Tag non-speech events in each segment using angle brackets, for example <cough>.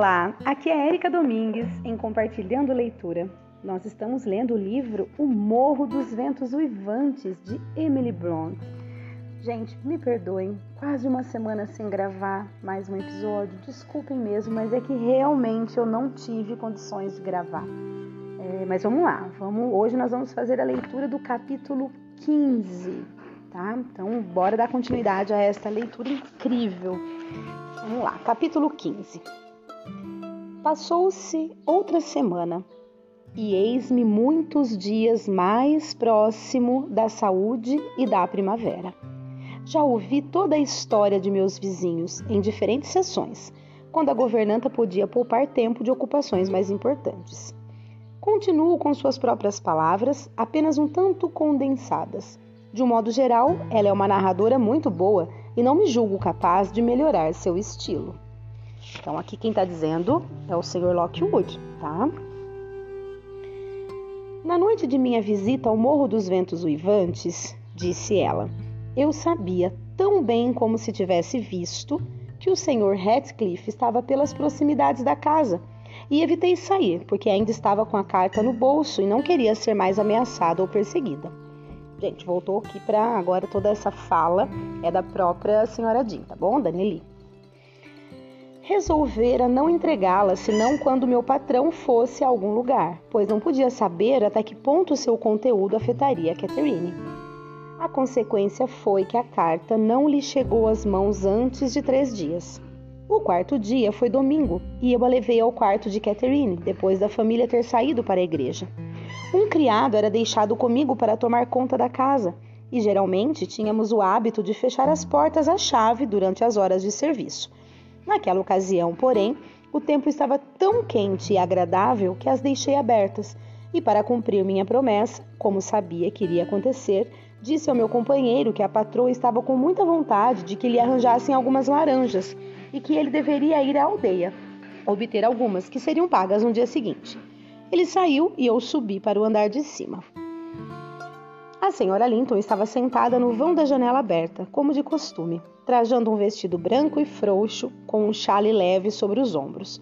Olá, aqui é Érica Domingues em Compartilhando Leitura. Nós estamos lendo o livro O Morro dos Ventos Uivantes de Emily Blunt. Gente, me perdoem, quase uma semana sem gravar mais um episódio. Desculpem mesmo, mas é que realmente eu não tive condições de gravar. É, mas vamos lá, vamos, hoje nós vamos fazer a leitura do capítulo 15, tá? Então, bora dar continuidade a esta leitura incrível. Vamos lá, capítulo 15. Passou-se outra semana e eis-me muitos dias mais próximo da saúde e da primavera. Já ouvi toda a história de meus vizinhos em diferentes sessões, quando a governanta podia poupar tempo de ocupações mais importantes. Continuo com suas próprias palavras, apenas um tanto condensadas. De um modo geral, ela é uma narradora muito boa e não me julgo capaz de melhorar seu estilo. Então, aqui quem está dizendo é o Sr. Lockwood, tá? Na noite de minha visita ao Morro dos Ventos Uivantes, disse ela, eu sabia tão bem como se tivesse visto que o Sr. Ratcliffe estava pelas proximidades da casa e evitei sair, porque ainda estava com a carta no bolso e não queria ser mais ameaçada ou perseguida. Gente, voltou aqui para agora toda essa fala é da própria senhora Jean, tá bom, Danieli? Resolvera não entregá-la senão quando meu patrão fosse a algum lugar, pois não podia saber até que ponto seu conteúdo afetaria Catherine. A consequência foi que a carta não lhe chegou às mãos antes de três dias. O quarto dia foi domingo e eu a levei ao quarto de Catherine, depois da família ter saído para a igreja. Um criado era deixado comigo para tomar conta da casa e geralmente tínhamos o hábito de fechar as portas à chave durante as horas de serviço Naquela ocasião, porém, o tempo estava tão quente e agradável que as deixei abertas. E para cumprir minha promessa, como sabia que iria acontecer, disse ao meu companheiro que a patroa estava com muita vontade de que lhe arranjassem algumas laranjas e que ele deveria ir à aldeia, obter algumas que seriam pagas no dia seguinte. Ele saiu e eu subi para o andar de cima. A senhora Linton estava sentada no vão da janela aberta, como de costume, trajando um vestido branco e frouxo, com um chale leve sobre os ombros.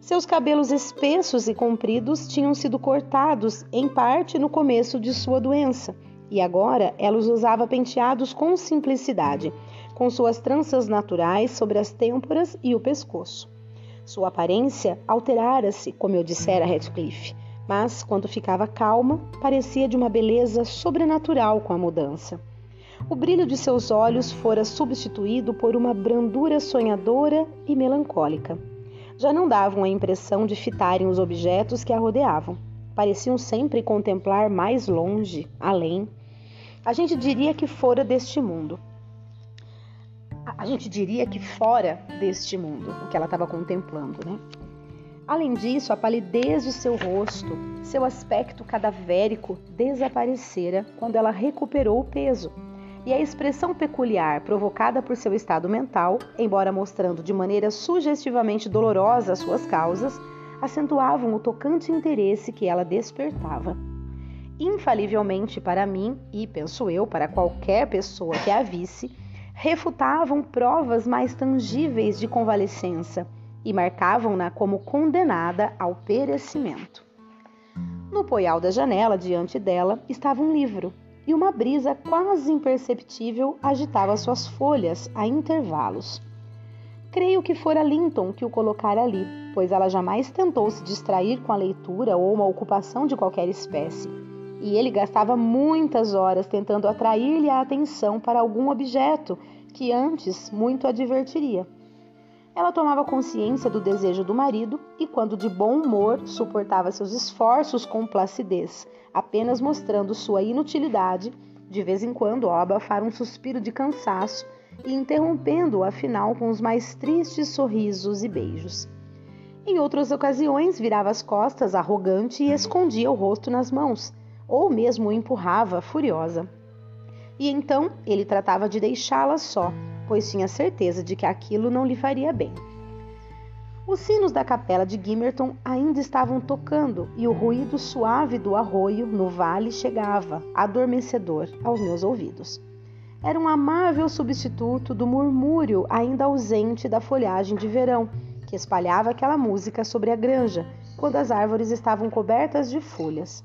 Seus cabelos espessos e compridos tinham sido cortados em parte no começo de sua doença, e agora ela os usava penteados com simplicidade, com suas tranças naturais sobre as têmporas e o pescoço. Sua aparência alterara-se, como eu dissera a Heathcliff, mas quando ficava calma, parecia de uma beleza sobrenatural com a mudança. O brilho de seus olhos fora substituído por uma brandura sonhadora e melancólica. Já não davam a impressão de fitarem os objetos que a rodeavam. Pareciam sempre contemplar mais longe, além. A gente diria que fora deste mundo. A gente diria que fora deste mundo, o que ela estava contemplando, né? Além disso, a palidez de seu rosto, seu aspecto cadavérico desaparecera quando ela recuperou o peso. E a expressão peculiar provocada por seu estado mental, embora mostrando de maneira sugestivamente dolorosa as suas causas, acentuavam o tocante interesse que ela despertava. Infalivelmente para mim, e penso eu para qualquer pessoa que a visse, refutavam provas mais tangíveis de convalescença e marcavam-na como condenada ao perecimento. No poial da janela, diante dela, estava um livro, e uma brisa quase imperceptível agitava suas folhas a intervalos. Creio que fora Linton que o colocara ali, pois ela jamais tentou se distrair com a leitura ou uma ocupação de qualquer espécie. E ele gastava muitas horas tentando atrair-lhe a atenção para algum objeto que antes muito a divertiria. Ela tomava consciência do desejo do marido e, quando de bom humor, suportava seus esforços com placidez, apenas mostrando sua inutilidade, de vez em quando ao abafar um suspiro de cansaço e interrompendo-o afinal com os mais tristes sorrisos e beijos. Em outras ocasiões, virava as costas arrogante e escondia o rosto nas mãos, ou mesmo o empurrava furiosa. E então ele tratava de deixá-la só, pois tinha certeza de que aquilo não lhe faria bem. Os sinos da capela de Gimerton ainda estavam tocando e o ruído suave do arroio no vale chegava, adormecedor, aos meus ouvidos. Era um amável substituto do murmúrio ainda ausente da folhagem de verão, que espalhava aquela música sobre a granja, quando as árvores estavam cobertas de folhas.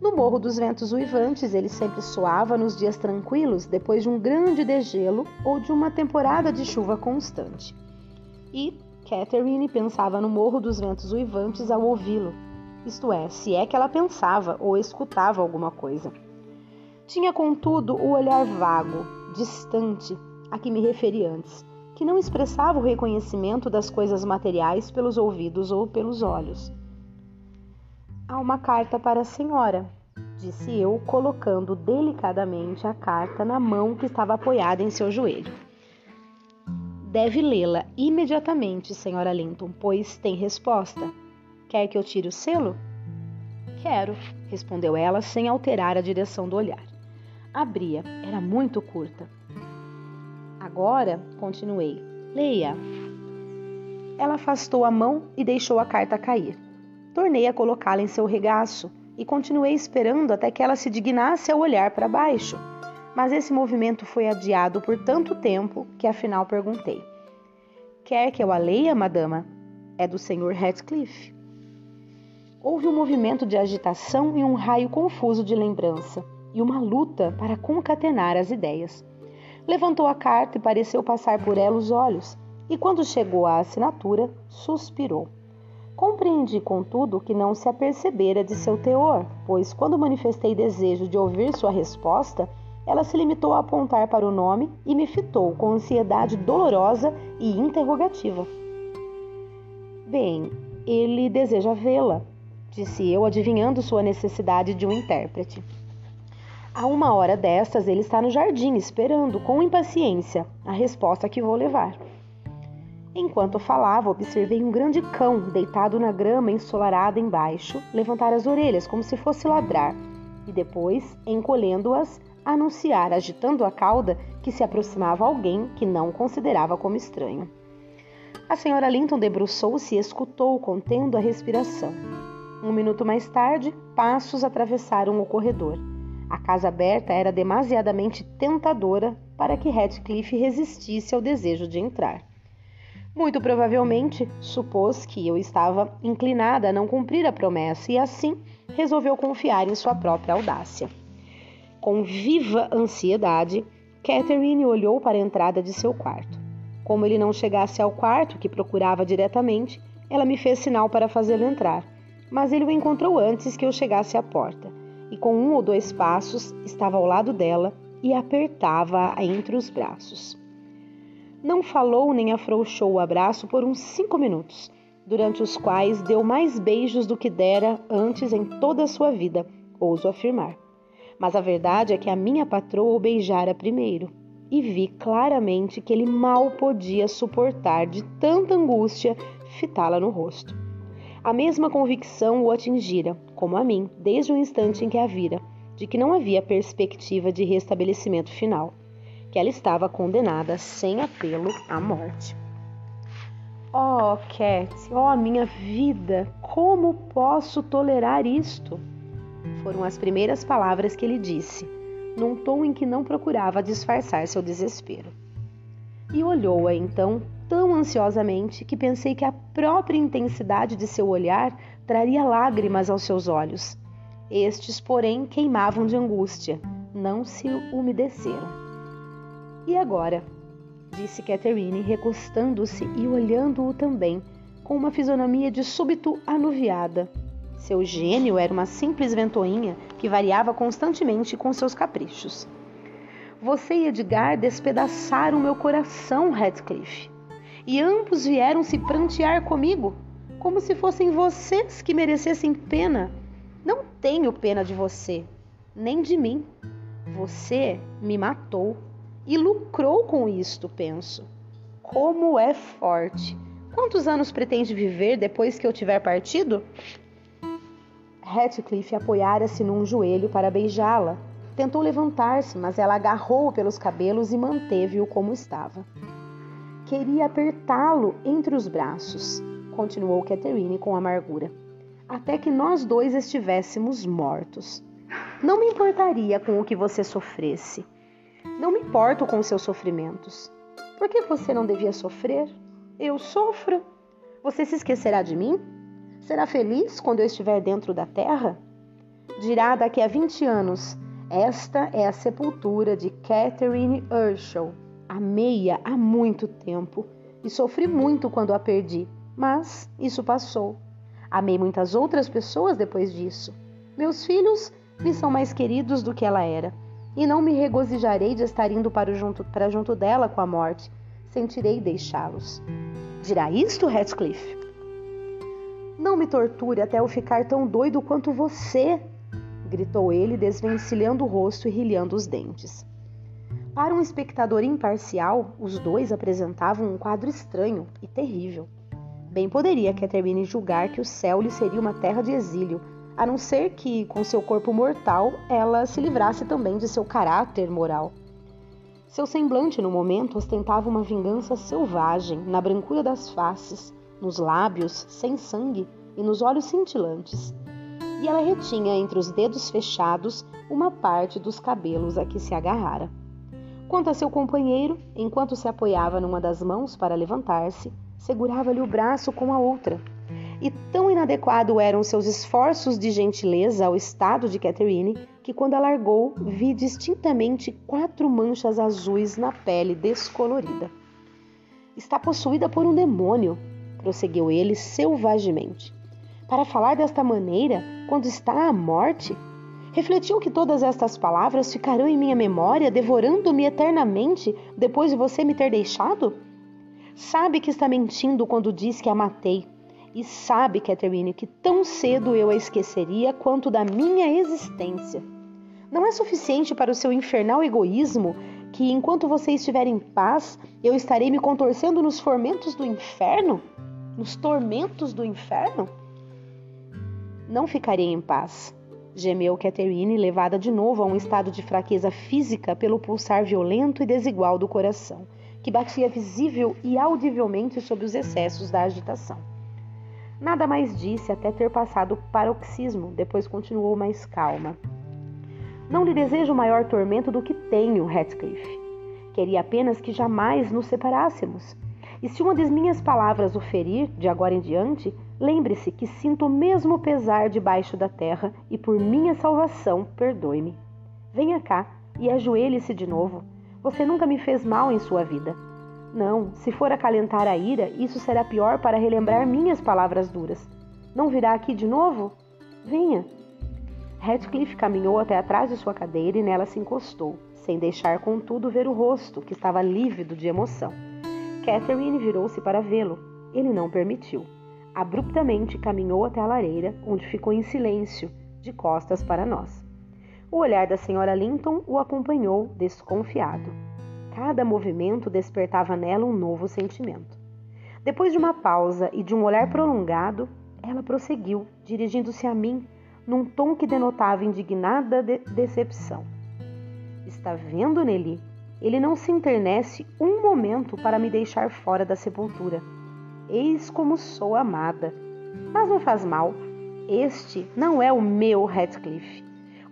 No Morro dos Ventos Uivantes, ele sempre soava nos dias tranquilos, depois de um grande degelo ou de uma temporada de chuva constante. E Catherine pensava no Morro dos Ventos Uivantes ao ouvi-lo, isto é, se é que ela pensava ou escutava alguma coisa. Tinha, contudo, o olhar vago, distante, a que me referi antes, que não expressava o reconhecimento das coisas materiais pelos ouvidos ou pelos olhos. Há uma carta para a senhora, disse eu, colocando delicadamente a carta na mão que estava apoiada em seu joelho. Deve lê-la imediatamente, senhora Linton, pois tem resposta. Quer que eu tire o selo? Quero, respondeu ela sem alterar a direção do olhar. Abria, era muito curta. Agora, continuei, leia. Ela afastou a mão e deixou a carta cair. Tornei a colocá-la em seu regaço e continuei esperando até que ela se dignasse a olhar para baixo. Mas esse movimento foi adiado por tanto tempo que afinal perguntei: Quer que eu a leia, madama? É do Sr. Radcliffe. Houve um movimento de agitação e um raio confuso de lembrança, e uma luta para concatenar as ideias. Levantou a carta e pareceu passar por ela os olhos, e quando chegou à assinatura, suspirou. Compreendi, contudo, que não se apercebera de seu teor, pois, quando manifestei desejo de ouvir sua resposta, ela se limitou a apontar para o nome e me fitou com ansiedade dolorosa e interrogativa. Bem, ele deseja vê-la, disse eu, adivinhando sua necessidade de um intérprete. A uma hora destas, ele está no jardim, esperando com impaciência a resposta que vou levar. Enquanto falava, observei um grande cão deitado na grama ensolarada embaixo, levantar as orelhas como se fosse ladrar, e depois, encolhendo-as, anunciar, agitando a cauda, que se aproximava alguém que não considerava como estranho. A senhora Linton debruçou-se e escutou, contendo a respiração. Um minuto mais tarde, passos atravessaram o corredor. A casa aberta era demasiadamente tentadora para que Radcliffe resistisse ao desejo de entrar. Muito provavelmente supôs que eu estava inclinada a não cumprir a promessa e assim resolveu confiar em sua própria audácia. Com viva ansiedade, Catherine olhou para a entrada de seu quarto. Como ele não chegasse ao quarto que procurava diretamente, ela me fez sinal para fazê-lo entrar, mas ele o encontrou antes que eu chegasse à porta, e com um ou dois passos estava ao lado dela e apertava-a entre os braços. Não falou nem afrouxou o abraço por uns cinco minutos, durante os quais deu mais beijos do que dera antes em toda a sua vida, ouso afirmar. Mas a verdade é que a minha patroa o beijara primeiro, e vi claramente que ele mal podia suportar de tanta angústia fitá-la no rosto. A mesma convicção o atingira, como a mim, desde o instante em que a vira, de que não havia perspectiva de restabelecimento final que ela estava condenada sem apelo à morte. Oh, Cat, oh, minha vida, como posso tolerar isto? Foram as primeiras palavras que ele disse, num tom em que não procurava disfarçar seu desespero. E olhou-a então tão ansiosamente que pensei que a própria intensidade de seu olhar traria lágrimas aos seus olhos. Estes, porém, queimavam de angústia, não se umedeceram. E agora? disse Catherine, recostando-se e olhando-o também, com uma fisionomia de súbito anuviada. Seu gênio era uma simples ventoinha que variava constantemente com seus caprichos. Você e Edgar despedaçaram meu coração, Radcliffe. E ambos vieram se prantear comigo, como se fossem vocês que merecessem pena. Não tenho pena de você, nem de mim. Você me matou e lucrou com isto, penso. Como é forte! Quantos anos pretende viver depois que eu tiver partido? Ratcliffe apoiara-se num joelho para beijá-la. Tentou levantar-se, mas ela agarrou-o pelos cabelos e manteve-o como estava. Queria apertá-lo entre os braços, continuou Catherine com amargura, até que nós dois estivéssemos mortos. Não me importaria com o que você sofresse. Não me importo com seus sofrimentos. Por que você não devia sofrer? Eu sofro. Você se esquecerá de mim? Será feliz quando eu estiver dentro da terra? Dirá daqui a 20 anos: Esta é a sepultura de Catherine Urshel. Amei-a há muito tempo e sofri muito quando a perdi, mas isso passou. Amei muitas outras pessoas depois disso. Meus filhos me são mais queridos do que ela era, e não me regozijarei de estar indo para junto, para junto dela com a morte. Sentirei deixá-los. Dirá isto, Heathcliff? Não me torture até eu ficar tão doido quanto você, gritou ele, desvencilhando o rosto e rilhando os dentes. Para um espectador imparcial, os dois apresentavam um quadro estranho e terrível. Bem poderia Catherine julgar que o céu lhe seria uma terra de exílio, a não ser que, com seu corpo mortal, ela se livrasse também de seu caráter moral. Seu semblante no momento ostentava uma vingança selvagem na brancura das faces, nos lábios sem sangue e nos olhos cintilantes. E ela retinha entre os dedos fechados uma parte dos cabelos a que se agarrara. Quanto a seu companheiro, enquanto se apoiava numa das mãos para levantar-se, segurava-lhe o braço com a outra. E tão inadequado eram seus esforços de gentileza ao estado de Catherine que, quando a largou, vi distintamente quatro manchas azuis na pele descolorida. Está possuída por um demônio, prosseguiu ele selvagemente. Para falar desta maneira, quando está à morte? Refletiu que todas estas palavras ficarão em minha memória, devorando-me eternamente depois de você me ter deixado? Sabe que está mentindo quando diz que a matei. E sabe, Catherine, que tão cedo eu a esqueceria quanto da minha existência. Não é suficiente para o seu infernal egoísmo que, enquanto você estiver em paz, eu estarei me contorcendo nos tormentos do inferno? Nos tormentos do inferno? Não ficarei em paz, gemeu Catherine, levada de novo a um estado de fraqueza física pelo pulsar violento e desigual do coração, que batia visível e audivelmente sob os excessos da agitação. Nada mais disse até ter passado o paroxismo, depois continuou mais calma. Não lhe desejo maior tormento do que tenho, Heathcliff. Queria apenas que jamais nos separássemos. E se uma das minhas palavras o ferir, de agora em diante, lembre-se que sinto o mesmo pesar debaixo da terra e por minha salvação, perdoe-me. Venha cá e ajoelhe-se de novo. Você nunca me fez mal em sua vida. Não, se for acalentar a ira, isso será pior para relembrar minhas palavras duras. Não virá aqui de novo? Venha, Radcliffe caminhou até atrás de sua cadeira e nela se encostou, sem deixar, contudo, ver o rosto, que estava lívido de emoção. Catherine virou-se para vê-lo. Ele não permitiu. Abruptamente caminhou até a lareira, onde ficou em silêncio, de costas para nós. O olhar da senhora Linton o acompanhou, desconfiado. Cada movimento despertava nela um novo sentimento. Depois de uma pausa e de um olhar prolongado, ela prosseguiu, dirigindo-se a mim num tom que denotava indignada de decepção. Está vendo, Nelly? Ele não se internece um momento para me deixar fora da sepultura. Eis como sou amada. Mas não faz mal. Este não é o meu Radcliffe.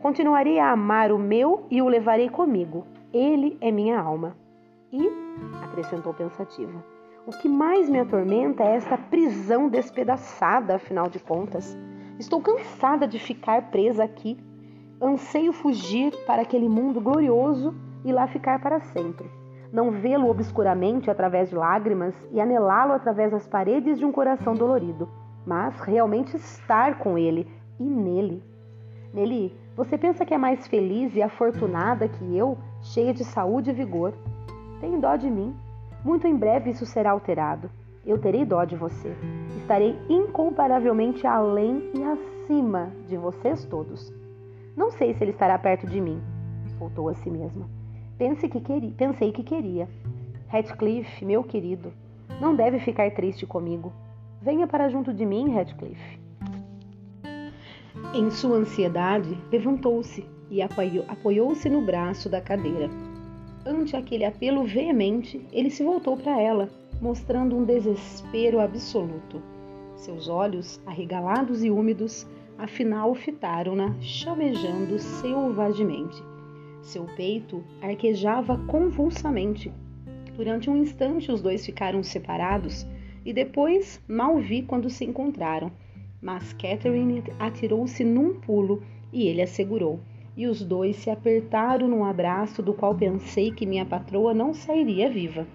Continuarei a amar o meu e o levarei comigo. Ele é minha alma. E, acrescentou pensativa, o que mais me atormenta é esta prisão despedaçada, afinal de contas. Estou cansada de ficar presa aqui. Anseio fugir para aquele mundo glorioso e lá ficar para sempre. Não vê-lo obscuramente através de lágrimas e anelá-lo através das paredes de um coração dolorido, mas realmente estar com ele e nele. Nele, você pensa que é mais feliz e afortunada que eu, cheia de saúde e vigor? Tem dó de mim. Muito em breve isso será alterado. Eu terei dó de você. Estarei incomparavelmente além e acima de vocês todos. Não sei se ele estará perto de mim, voltou a si mesma. Pense que pensei que queria. Radcliffe, meu querido, não deve ficar triste comigo. Venha para junto de mim, Radcliffe. Em sua ansiedade, levantou-se e apoiou-se no braço da cadeira. Ante aquele apelo veemente, ele se voltou para ela mostrando um desespero absoluto. Seus olhos, arregalados e úmidos, afinal fitaram-na, chamejando selvagemente. Seu peito arquejava convulsamente. Durante um instante, os dois ficaram separados, e depois mal vi quando se encontraram. Mas Catherine atirou-se num pulo e ele a segurou. E os dois se apertaram num abraço do qual pensei que minha patroa não sairia viva.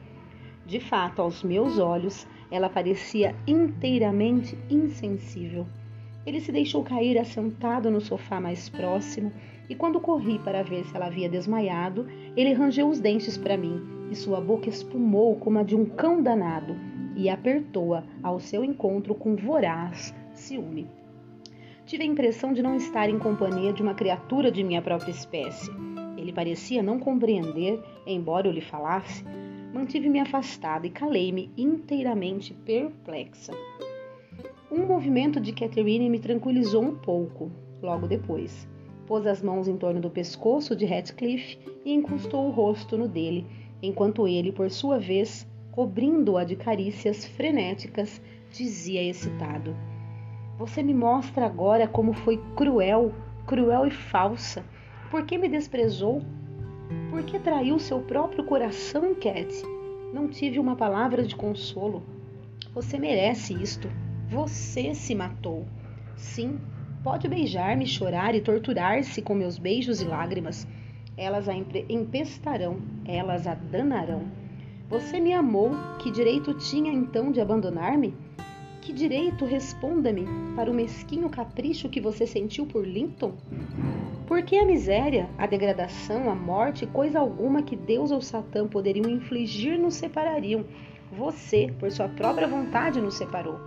De fato, aos meus olhos, ela parecia inteiramente insensível. Ele se deixou cair assentado no sofá mais próximo e quando corri para ver se ela havia desmaiado, ele rangeu os dentes para mim e sua boca espumou como a de um cão danado e apertou-a ao seu encontro com voraz ciúme. Tive a impressão de não estar em companhia de uma criatura de minha própria espécie. Ele parecia não compreender, embora eu lhe falasse. Mantive-me afastada e calei-me inteiramente perplexa. Um movimento de Catherine me tranquilizou um pouco. Logo depois, pôs as mãos em torno do pescoço de Heathcliff e encostou o rosto no dele, enquanto ele, por sua vez, cobrindo-a de carícias frenéticas, dizia excitado: Você me mostra agora como foi cruel, cruel e falsa. Por que me desprezou? Por que traiu seu próprio coração, Cat? Não tive uma palavra de consolo. Você merece isto. Você se matou. Sim, Pode beijar-me, chorar e torturar-se com meus beijos e lágrimas. Elas a empestarão, elas a danarão. Você me amou, que direito tinha então de abandonar-me? Que direito, responda-me, para o mesquinho capricho que você sentiu por Linton? Por que a miséria, a degradação, a morte, coisa alguma que Deus ou Satã poderiam infligir nos separariam? Você, por sua própria vontade, nos separou.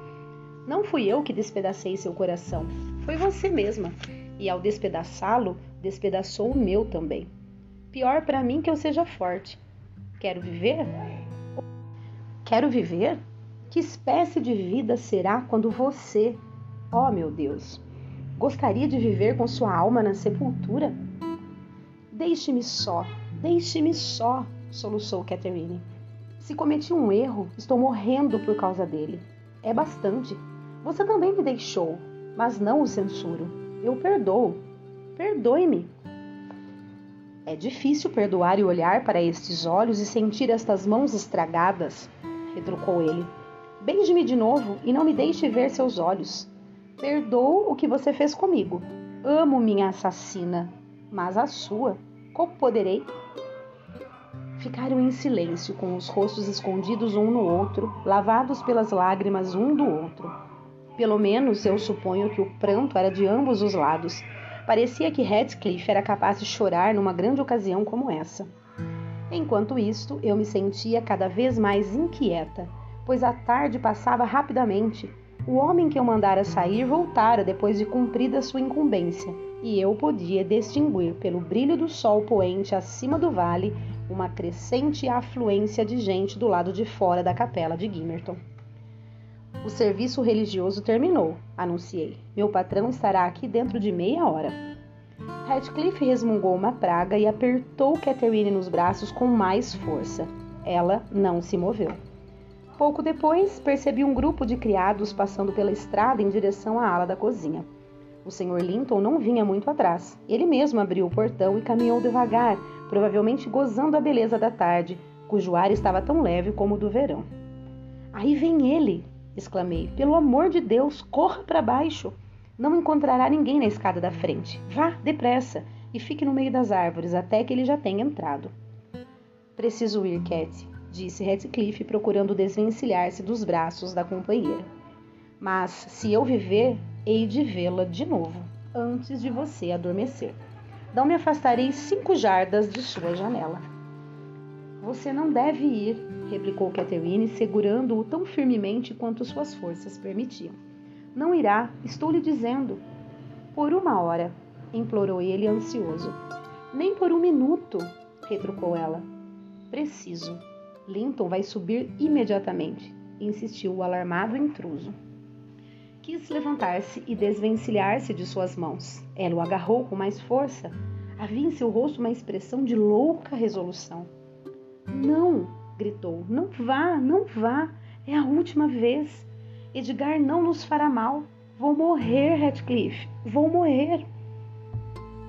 Não fui eu que despedacei seu coração, foi você mesma. E ao despedaçá-lo, despedaçou o meu também. Pior para mim que eu seja forte. Quero viver? Quero viver? Que espécie de vida será quando você, ó oh meu Deus, gostaria de viver com sua alma na sepultura? Deixe-me só, deixe-me só, soluçou Catherine. Se cometi um erro, estou morrendo por causa dele. É bastante. Você também me deixou, mas não o censuro. Eu perdoo. Perdoe-me. É difícil perdoar e olhar para estes olhos e sentir estas mãos estragadas, retrucou ele. Beije-me de novo e não me deixe ver seus olhos. Perdoo o que você fez comigo. Amo minha assassina, mas a sua, como poderei? Ficaram em silêncio, com os rostos escondidos um no outro, lavados pelas lágrimas um do outro. Pelo menos eu suponho que o pranto era de ambos os lados. Parecia que Heathcliff era capaz de chorar numa grande ocasião como essa. Enquanto isto, eu me sentia cada vez mais inquieta, pois a tarde passava rapidamente. O homem que eu mandara sair voltara depois de cumprida sua incumbência, e eu podia distinguir pelo brilho do sol poente acima do vale uma crescente afluência de gente do lado de fora da capela de Gimmerton. O serviço religioso terminou, anunciei. Meu patrão estará aqui dentro de meia hora. Radcliffe resmungou uma praga e apertou Catherine nos braços com mais força. Ela não se moveu. Pouco depois, percebi um grupo de criados passando pela estrada em direção à ala da cozinha. O Sr. Linton não vinha muito atrás. Ele mesmo abriu o portão e caminhou devagar, provavelmente gozando a beleza da tarde, cujo ar estava tão leve como o do verão. Aí vem ele! exclamei. Pelo amor de Deus, corra para baixo. Não encontrará ninguém na escada da frente. Vá, depressa, e fique no meio das árvores até que ele já tenha entrado. Preciso ir, Cat, disse Heathcliff, procurando desvencilhar-se dos braços da companheira. Mas, se eu viver, hei de vê-la de novo, antes de você adormecer. Não me afastarei cinco jardas de sua janela. Você não deve ir, replicou Catherine, segurando-o tão firmemente quanto suas forças permitiam. Não irá, estou lhe dizendo. Por uma hora, implorou ele ansioso. Nem por um minuto, retrucou ela. Preciso. Linton vai subir imediatamente, insistiu o alarmado intruso. Quis levantar-se e desvencilhar-se de suas mãos. Ela o agarrou com mais força. Havia em seu rosto uma expressão de louca resolução. Não, gritou. Não vá, não vá. É a última vez. Edgar não nos fará mal. Vou morrer, Radcliffe. Vou morrer.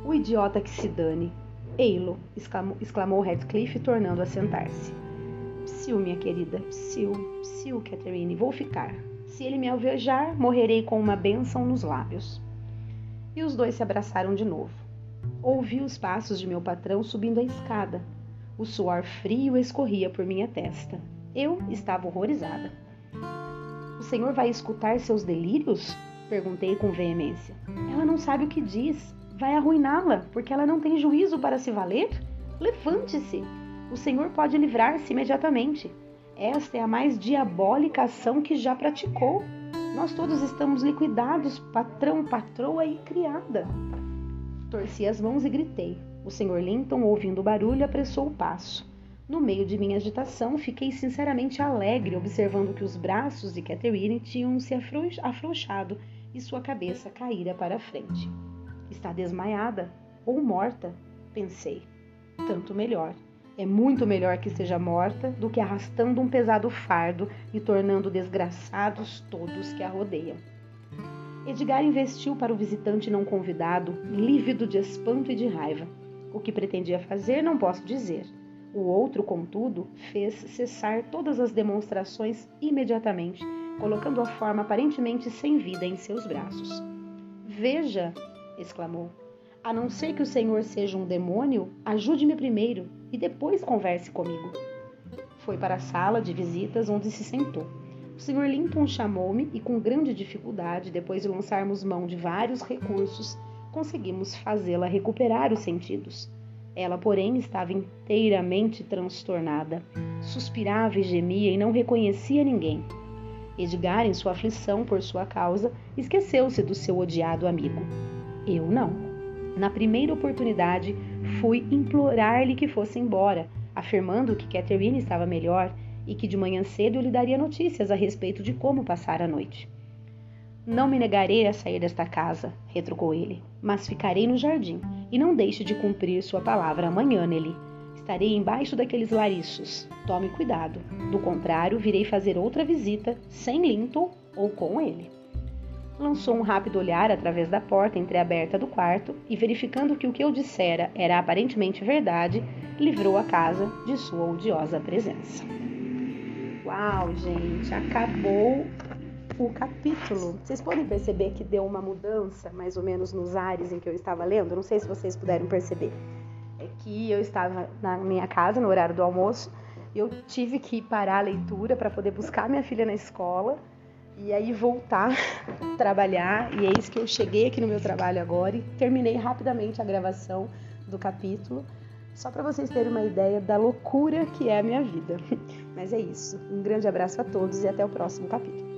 O idiota que se dane. Eilo, exclamou, exclamou Radcliffe, tornando a sentar-se. Psiu, minha querida, psiu, psiu, Catherine, vou ficar. Se ele me alvejar, morrerei com uma bênção nos lábios. E os dois se abraçaram de novo. Ouvi os passos de meu patrão subindo a escada. O suor frio escorria por minha testa. Eu estava horrorizada. O senhor vai escutar seus delírios? Perguntei com veemência. Ela não sabe o que diz. Vai arruiná-la, porque ela não tem juízo para se valer? Levante-se! O senhor pode livrar-se imediatamente. Esta é a mais diabólica ação que já praticou. Nós todos estamos liquidados, patrão, patroa e criada. Torci as mãos e gritei. O senhor Linton, ouvindo o barulho, apressou o passo. No meio de minha agitação, fiquei sinceramente alegre observando que os braços de Catherine tinham se afrouxado e sua cabeça caíra para a frente. Está desmaiada ou morta, pensei. Tanto melhor. É muito melhor que seja morta do que arrastando um pesado fardo e tornando desgraçados todos que a rodeiam. Edgar investiu para o visitante não convidado, lívido de espanto e de raiva. O que pretendia fazer não posso dizer. O outro, contudo, fez cessar todas as demonstrações imediatamente, colocando a forma aparentemente sem vida em seus braços. Veja! exclamou. A não ser que o Senhor seja um demônio, ajude-me primeiro e depois converse comigo. Foi para a sala de visitas onde se sentou. O Sr. Linton chamou-me e, com grande dificuldade, depois de lançarmos mão de vários recursos, conseguimos fazê-la recuperar os sentidos. Ela, porém, estava inteiramente transtornada. Suspirava e gemia e não reconhecia ninguém. Edgar, em sua aflição por sua causa, esqueceu-se do seu odiado amigo. Eu não. Na primeira oportunidade, fui implorar-lhe que fosse embora, afirmando que Catherine estava melhor e que de manhã cedo eu lhe daria notícias a respeito de como passar a noite. Não me negarei a sair desta casa, retrucou ele, mas ficarei no jardim e não deixe de cumprir sua palavra amanhã, Nelly. Estarei embaixo daqueles lariços. Tome cuidado. Do contrário, virei fazer outra visita sem Linton ou com ele. Lançou um rápido olhar através da porta entreaberta do quarto e, verificando que o que eu dissera era aparentemente verdade, livrou a casa de sua odiosa presença. Uau, gente, acabou o capítulo. Vocês podem perceber que deu uma mudança, mais ou menos, nos ares em que eu estava lendo? Não sei se vocês puderam perceber. É que eu estava na minha casa no horário do almoço eu tive que parar a leitura para poder buscar minha filha na escola e aí voltar <laughs> trabalhar. E eis que eu cheguei aqui no meu trabalho agora e terminei rapidamente a gravação do capítulo, só para vocês terem uma ideia da loucura que é a minha vida. <laughs> Mas é isso. Um grande abraço a todos e até o próximo capítulo.